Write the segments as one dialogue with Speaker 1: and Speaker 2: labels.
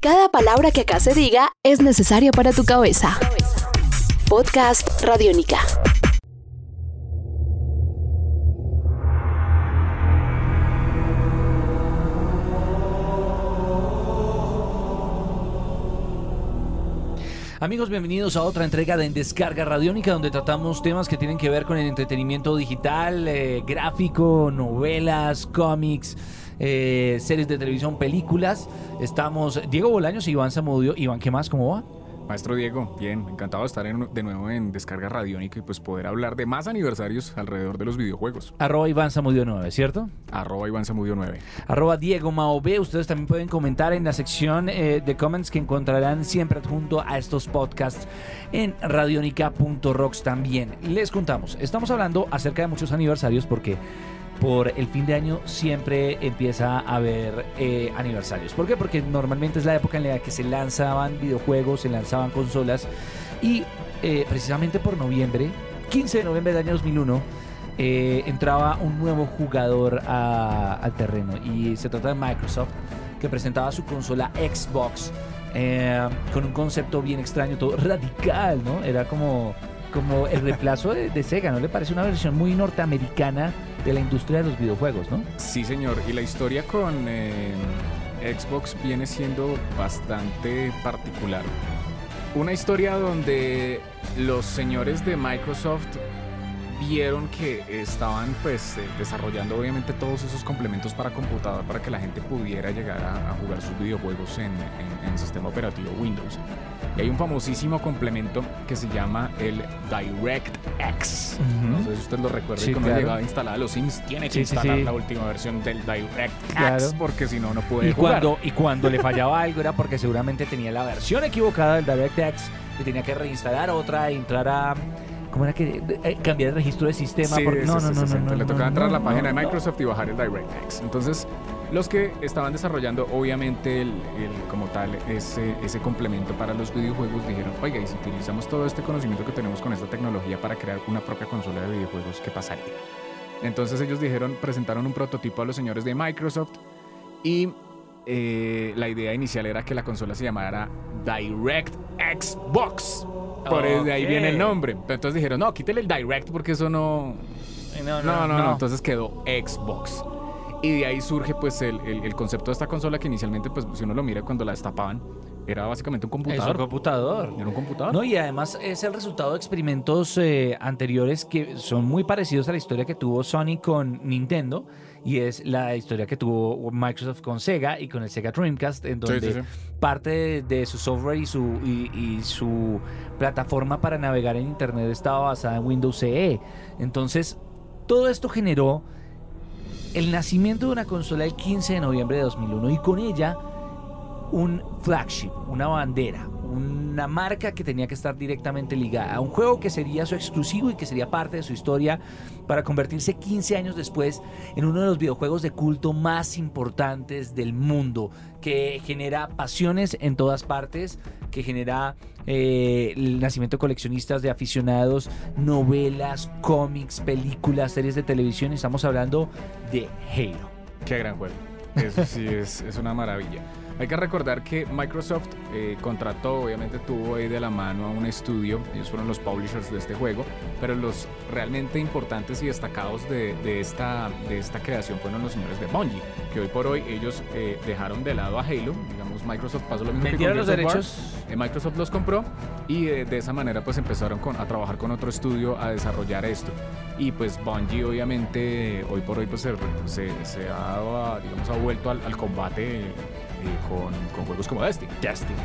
Speaker 1: Cada palabra que acá se diga es necesaria para tu cabeza. Podcast Radiónica.
Speaker 2: Amigos, bienvenidos a otra entrega de En Descarga Radiónica, donde tratamos temas que tienen que ver con el entretenimiento digital, eh, gráfico, novelas, cómics, eh, series de televisión, películas. Estamos Diego Bolaños y Iván Zamudio. Iván, ¿qué más? ¿Cómo va?
Speaker 3: Maestro Diego, bien, encantado de estar de nuevo en Descarga Radiónica y pues poder hablar de más aniversarios alrededor de los videojuegos.
Speaker 2: Arroba Iván Zamudio 9, ¿cierto?
Speaker 3: Arroba Iván Zamudio 9.
Speaker 2: Arroba Diego Mao B. Ustedes también pueden comentar en la sección eh, de comments que encontrarán siempre adjunto a estos podcasts en radionica.rocks también. Les contamos, estamos hablando acerca de muchos aniversarios porque por el fin de año siempre empieza a haber eh, aniversarios. ¿Por qué? Porque normalmente es la época en la que se lanzaban videojuegos, se lanzaban consolas y eh, precisamente por noviembre, 15 de noviembre del año 2001, eh, entraba un nuevo jugador al terreno y se trata de Microsoft que presentaba su consola Xbox con un concepto bien extraño, todo radical, ¿no? Era como como el reemplazo de, Sega, ¿no le parece una versión muy norteamericana de la industria de los videojuegos, no?
Speaker 3: Sí, señor. Y la historia con eh, Xbox viene siendo bastante particular. Una historia donde los señores de Microsoft vieron que estaban pues eh, desarrollando obviamente todos esos complementos para computador para que la gente pudiera llegar a, jugar sus videojuegos en, en el sistema operativo Windows. Y hay un famosísimo complemento que se llama el DirectX. No sé si usted lo recuerda y cuando llegaba a instalar los Sims, tiene que instalar la última versión del DirectX porque si no, no puede
Speaker 2: y
Speaker 3: jugar.
Speaker 2: Cuando, y cuando le fallaba algo era porque seguramente tenía la versión equivocada del DirectX y tenía que reinstalar otra e entrar a ¿Cómo era que eh, cambiar el registro de sistema?
Speaker 3: Sí,
Speaker 2: no,
Speaker 3: no, no, no, Le tocaba entrar a la página de Microsoft y bajar el DirectX. Entonces, los que estaban desarrollando, obviamente, el, como tal, ese, ese complemento para los videojuegos, dijeron, oiga, y si utilizamos todo este conocimiento que tenemos con esta tecnología para crear una propia consola de videojuegos, ¿qué pasaría? Entonces ellos dijeron, presentaron un prototipo a los señores de Microsoft y eh, la idea inicial era que la consola se llamara Direct Xbox. Por ahí viene el nombre. Pero entonces dijeron, no, quítele el Direct porque eso no... No, no, no, no. Entonces quedó Xbox. Y de ahí surge pues el, el, concepto de esta consola que inicialmente pues si uno lo mira cuando la destapaban era básicamente un computador.
Speaker 2: Es un computador.
Speaker 3: Era un computador.
Speaker 2: No, y además es el resultado de experimentos eh, anteriores que son muy parecidos a la historia que tuvo Sony con Nintendo y es la historia que tuvo Microsoft con Sega y con el Sega Dreamcast, en donde parte de, su software y su, y, su plataforma para navegar en Internet estaba basada en Windows CE. Entonces, todo esto generó el nacimiento de una consola el 15 de noviembre de 2001 y con ella un flagship, una bandera, una marca que tenía que estar directamente ligada a un juego que sería su exclusivo y que sería parte de su historia para convertirse 15 años después en uno de los videojuegos de culto más importantes del mundo, que genera pasiones en todas partes, que genera eh, el nacimiento de coleccionistas, de aficionados, novelas, cómics, películas, series de televisión. Estamos hablando de Halo.
Speaker 3: Qué gran juego. Eso sí es, es una maravilla. Hay que recordar que Microsoft eh, contrató, obviamente tuvo ahí de la mano a un estudio, ellos fueron los publishers de este juego, pero los realmente importantes y destacados de, esta, de esta creación fueron los señores de Bungie, que hoy por hoy ellos eh, dejaron de lado a Halo, digamos Microsoft pasó lo mismo que con
Speaker 2: los derechos.
Speaker 3: Eh, Microsoft los compró y de esa manera pues empezaron a trabajar con otro estudio a desarrollar esto. Y pues Bungie obviamente hoy por hoy pues se, se, ha, digamos, ha vuelto al, al combate con, juegos como Destiny.
Speaker 2: Destiny.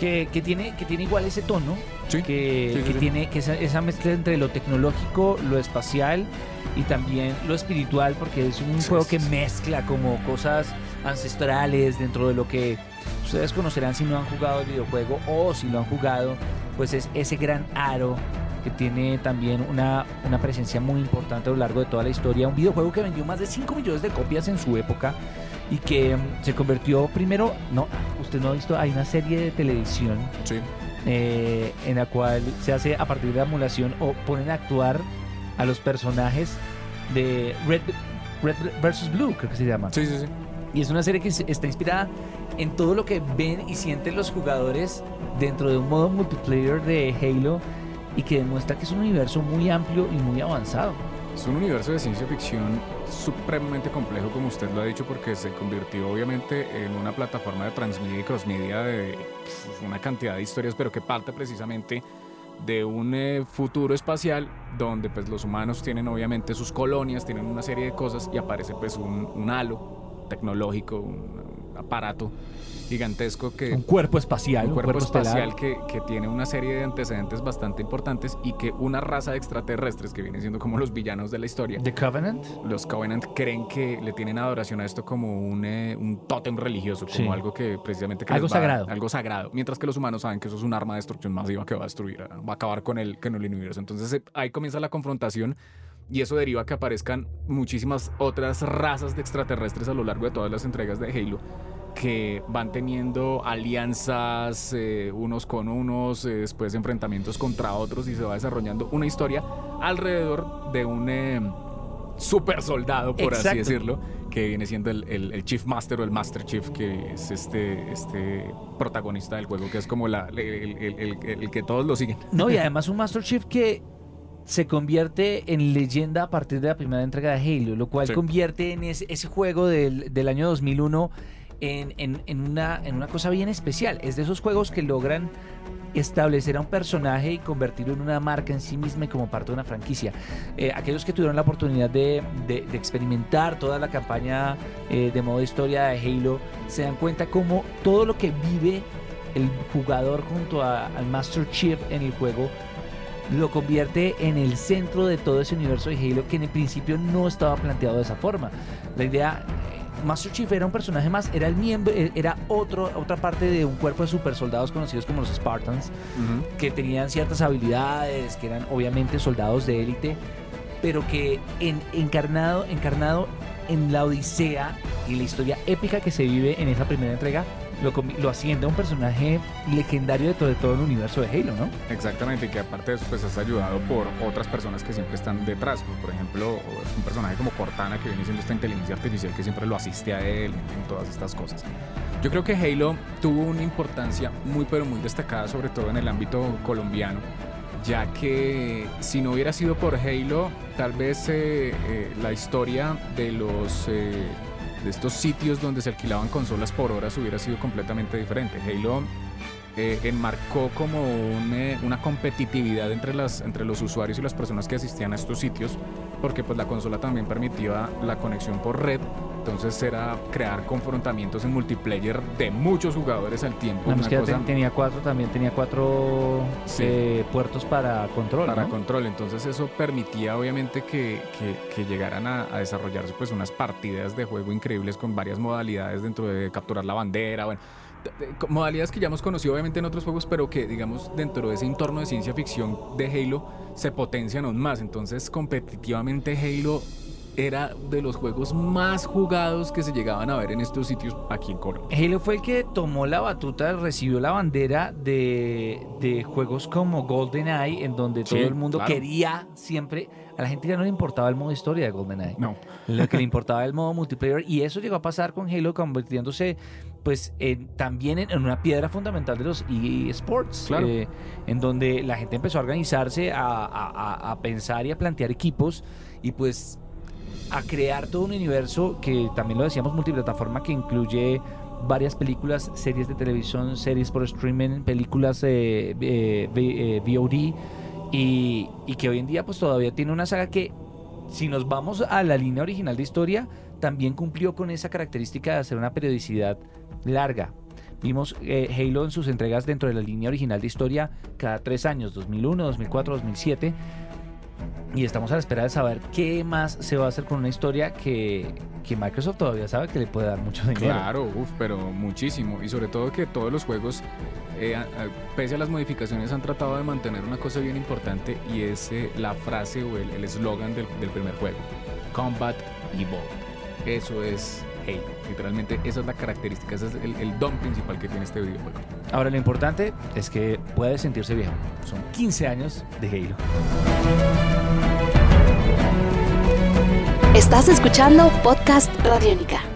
Speaker 2: Que, que, tiene, que tiene igual ese tono, que, que tiene que esa, mezcla entre lo tecnológico, lo espacial y también lo espiritual, porque es un juego que mezcla como cosas ancestrales dentro de lo que ustedes conocerán si no han jugado el videojuego o si lo han jugado, pues es ese gran aro que tiene también una, una presencia muy importante a lo largo de toda la historia. Un videojuego que vendió más de 5 millones de copias en su época y que se convirtió primero, no, usted no ha visto, hay una serie de televisión eh, en la cual se hace a partir de la emulación o ponen a actuar a los personajes de Red, Red versus Blue, creo que se llama.
Speaker 3: Sí, sí, sí.
Speaker 2: Y es una serie que está inspirada en todo lo que ven y sienten los jugadores dentro de un modo multiplayer de Halo y que demuestra que es un universo muy amplio y muy avanzado.
Speaker 3: Es un universo de ciencia ficción supremamente complejo, como usted lo ha dicho, porque se convirtió obviamente en una plataforma de transmedia y crossmedia de una cantidad de historias, pero que parte precisamente de un eh, futuro espacial donde pues los humanos tienen obviamente sus colonias, tienen una serie de cosas y aparece pues un, un halo tecnológico, un aparato gigantesco que...
Speaker 2: Un cuerpo espacial.
Speaker 3: Un cuerpo, espacial que, que, tiene una serie de antecedentes bastante importantes y que una raza de extraterrestres que viene siendo como los villanos de la historia.
Speaker 2: ¿The Covenant?
Speaker 3: Los Covenant creen que le tienen adoración a esto como un, eh, un tótem religioso, como algo que precisamente... Que
Speaker 2: algo sagrado.
Speaker 3: Algo sagrado. Mientras que los humanos saben que eso es un arma de destrucción masiva que va a destruir, va a acabar con el, con el universo. Entonces eh, ahí comienza la confrontación y eso deriva que aparezcan muchísimas otras razas de extraterrestres a lo largo de todas las entregas de Halo que van teniendo alianzas eh, unos con unos, eh, después enfrentamientos contra otros y se va desarrollando una historia alrededor de un eh, super soldado, por así decirlo, que viene siendo el, el, Chief Master o el Master Chief, que es este, este protagonista del juego, que es como la, el, que todos lo siguen.
Speaker 2: No, y además un Master Chief que se convierte en leyenda a partir de la primera entrega de Halo, lo cual convierte en ese, ese juego del, del año 2001 en, una, en una cosa bien especial. Es de esos juegos que logran establecer a un personaje y convertirlo en una marca en sí misma y como parte de una franquicia. Eh, aquellos que tuvieron la oportunidad de, experimentar toda la campaña eh, de modo historia de Halo se dan cuenta como todo lo que vive el jugador junto al Master Chief en el juego lo convierte en el centro de todo ese universo de Halo que en el principio no estaba planteado de esa forma. La idea Master Chief era un personaje más, era el miembro, eh, era otro, otra parte de un cuerpo de super soldados conocidos como los Spartans, que tenían ciertas habilidades, que eran obviamente soldados de élite, pero que en, encarnado, encarnado en la odisea y la historia épica que se vive en esa primera entrega, lo, lo asciende a un personaje legendario de todo, el universo de Halo, ¿no?
Speaker 3: Exactamente, que aparte de eso, pues es ayudado por otras personas que siempre están detrás, por ejemplo, un personaje como Cortana, que viene siendo esta inteligencia artificial que siempre lo asiste a él en, todas estas cosas. Yo creo que Halo tuvo una importancia muy, pero muy destacada, sobre todo en el ámbito colombiano, ya que si no hubiera sido por Halo, tal vez eh, eh, la historia de los eh, de estos sitios donde se alquilaban consolas por horas hubiera sido completamente diferente. Halo eh, enmarcó como eh, una competitividad entre, entre los usuarios y las personas que asistían a estos sitios, porque pues la consola también permitía la conexión por red, entonces era crear confrontamientos en multiplayer de muchos jugadores al tiempo.
Speaker 2: Que tenía cuatro, también tenía cuatro eh, puertos para control.
Speaker 3: Para control, entonces eso permitía obviamente que, que, llegaran a, a, desarrollarse pues unas partidas de juego increíbles con varias modalidades dentro de capturar la bandera, bueno modalidades que ya hemos conocido obviamente en otros juegos, pero que digamos dentro de ese entorno de ciencia ficción de Halo se potencian aún más. Entonces competitivamente Halo era de los juegos más jugados que se llegaban a ver en estos sitios aquí en Colombia.
Speaker 2: Halo fue el que tomó la batuta, recibió la bandera de, de juegos como GoldenEye, en donde todo el mundo quería siempre. A la gente ya no le importaba el modo historia de GoldenEye.
Speaker 3: No.
Speaker 2: Lo que le importaba el modo multiplayer. Y eso llegó a pasar con Halo, convirtiéndose pues también en, una piedra fundamental de los eSports, eh, en donde la gente empezó a organizarse, a, pensar y a plantear equipos y pues a crear todo un universo que también lo decíamos multiplataforma que incluye varias películas, series de televisión, series por streaming, películas eh, eh, VOD y, y que hoy en día pues todavía tiene una saga que si nos vamos a la línea original de historia, también cumplió con esa característica de hacer una periodicidad larga. Vimos eh, Halo en sus entregas dentro de la línea original de historia cada tres años, 2001, 2004, 2007. Y estamos a la espera de saber qué más se va a hacer con una historia que, que Microsoft todavía sabe que le puede dar mucho dinero.
Speaker 3: Claro, pero muchísimo. Y sobre todo que todos los juegos, eh, pese a las modificaciones, han tratado de mantener una cosa bien importante y es eh, la frase o el eslogan del, del primer juego. Combat Evolved. Eso es Halo. Literalmente esa es la característica, ese es el, don principal que tiene este videojuego.
Speaker 2: Ahora lo importante es que puede sentirse viejo. Son 15 años de Halo.
Speaker 1: Estás escuchando Podcast Radiónica.